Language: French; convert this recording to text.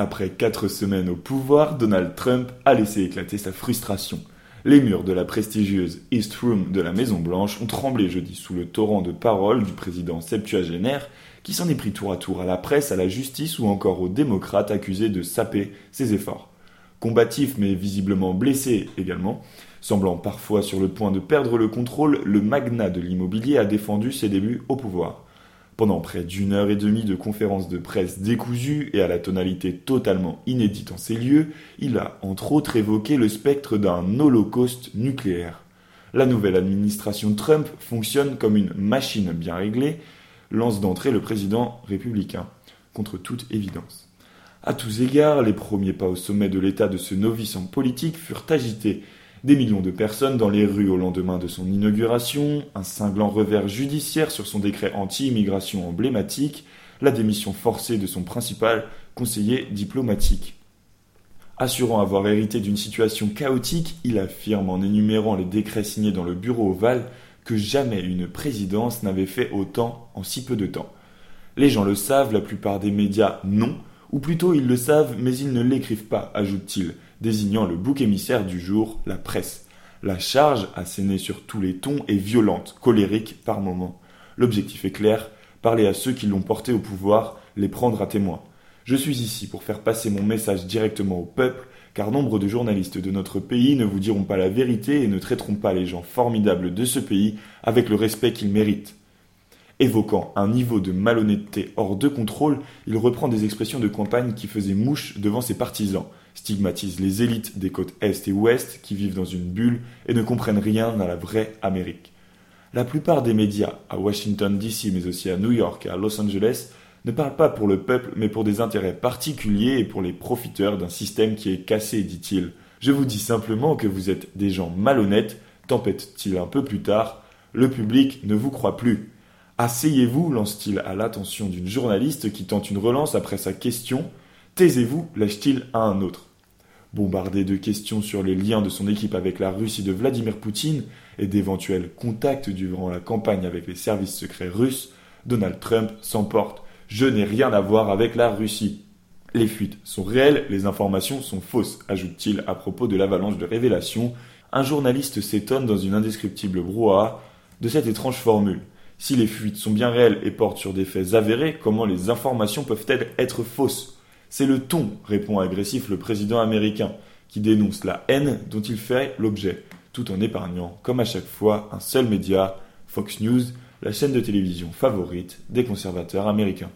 Après quatre semaines au pouvoir, Donald Trump a laissé éclater sa frustration. Les murs de la prestigieuse East Room de la Maison Blanche ont tremblé jeudi sous le torrent de paroles du président septuagénaire qui s'en est pris tour à tour à la presse, à la justice ou encore aux démocrates accusés de saper ses efforts. Combatif mais visiblement blessé également, semblant parfois sur le point de perdre le contrôle, le magnat de l'immobilier a défendu ses débuts au pouvoir. Pendant près d'une heure et demie de conférences de presse décousues et à la tonalité totalement inédite en ces lieux, il a entre autres évoqué le spectre d'un holocauste nucléaire. La nouvelle administration Trump fonctionne comme une machine bien réglée, lance d'entrée le président républicain, contre toute évidence. À tous égards, les premiers pas au sommet de l'état de ce novice en politique furent agités des millions de personnes dans les rues au lendemain de son inauguration, un cinglant revers judiciaire sur son décret anti-immigration emblématique, la démission forcée de son principal conseiller diplomatique. Assurant avoir hérité d'une situation chaotique, il affirme en énumérant les décrets signés dans le bureau ovale que jamais une présidence n'avait fait autant en si peu de temps. Les gens le savent, la plupart des médias non, ou plutôt ils le savent mais ils ne l'écrivent pas, ajoute-t-il, désignant le bouc émissaire du jour, la presse. La charge, assénée sur tous les tons, est violente, colérique par moments. L'objectif est clair, parler à ceux qui l'ont porté au pouvoir, les prendre à témoin. Je suis ici pour faire passer mon message directement au peuple, car nombre de journalistes de notre pays ne vous diront pas la vérité et ne traiteront pas les gens formidables de ce pays avec le respect qu'ils méritent. Évoquant un niveau de malhonnêteté hors de contrôle, il reprend des expressions de campagne qui faisaient mouche devant ses partisans, stigmatise les élites des côtes Est et Ouest qui vivent dans une bulle et ne comprennent rien à la vraie Amérique. La plupart des médias, à Washington DC mais aussi à New York et à Los Angeles, ne parlent pas pour le peuple mais pour des intérêts particuliers et pour les profiteurs d'un système qui est cassé, dit-il. Je vous dis simplement que vous êtes des gens malhonnêtes, tempête-t-il un peu plus tard. Le public ne vous croit plus. Asseyez-vous, lance-t-il à l'attention d'une journaliste qui tente une relance après sa question. Taisez-vous, lâche-t-il à un autre. Bombardé de questions sur les liens de son équipe avec la Russie de Vladimir Poutine et d'éventuels contacts durant la campagne avec les services secrets russes, Donald Trump s'emporte. Je n'ai rien à voir avec la Russie. Les fuites sont réelles, les informations sont fausses, ajoute-t-il à propos de l'avalanche de révélations. Un journaliste s'étonne dans une indescriptible brouhaha de cette étrange formule. Si les fuites sont bien réelles et portent sur des faits avérés, comment les informations peuvent-elles être fausses? C'est le ton, répond agressif le président américain, qui dénonce la haine dont il fait l'objet, tout en épargnant, comme à chaque fois, un seul média, Fox News, la chaîne de télévision favorite des conservateurs américains.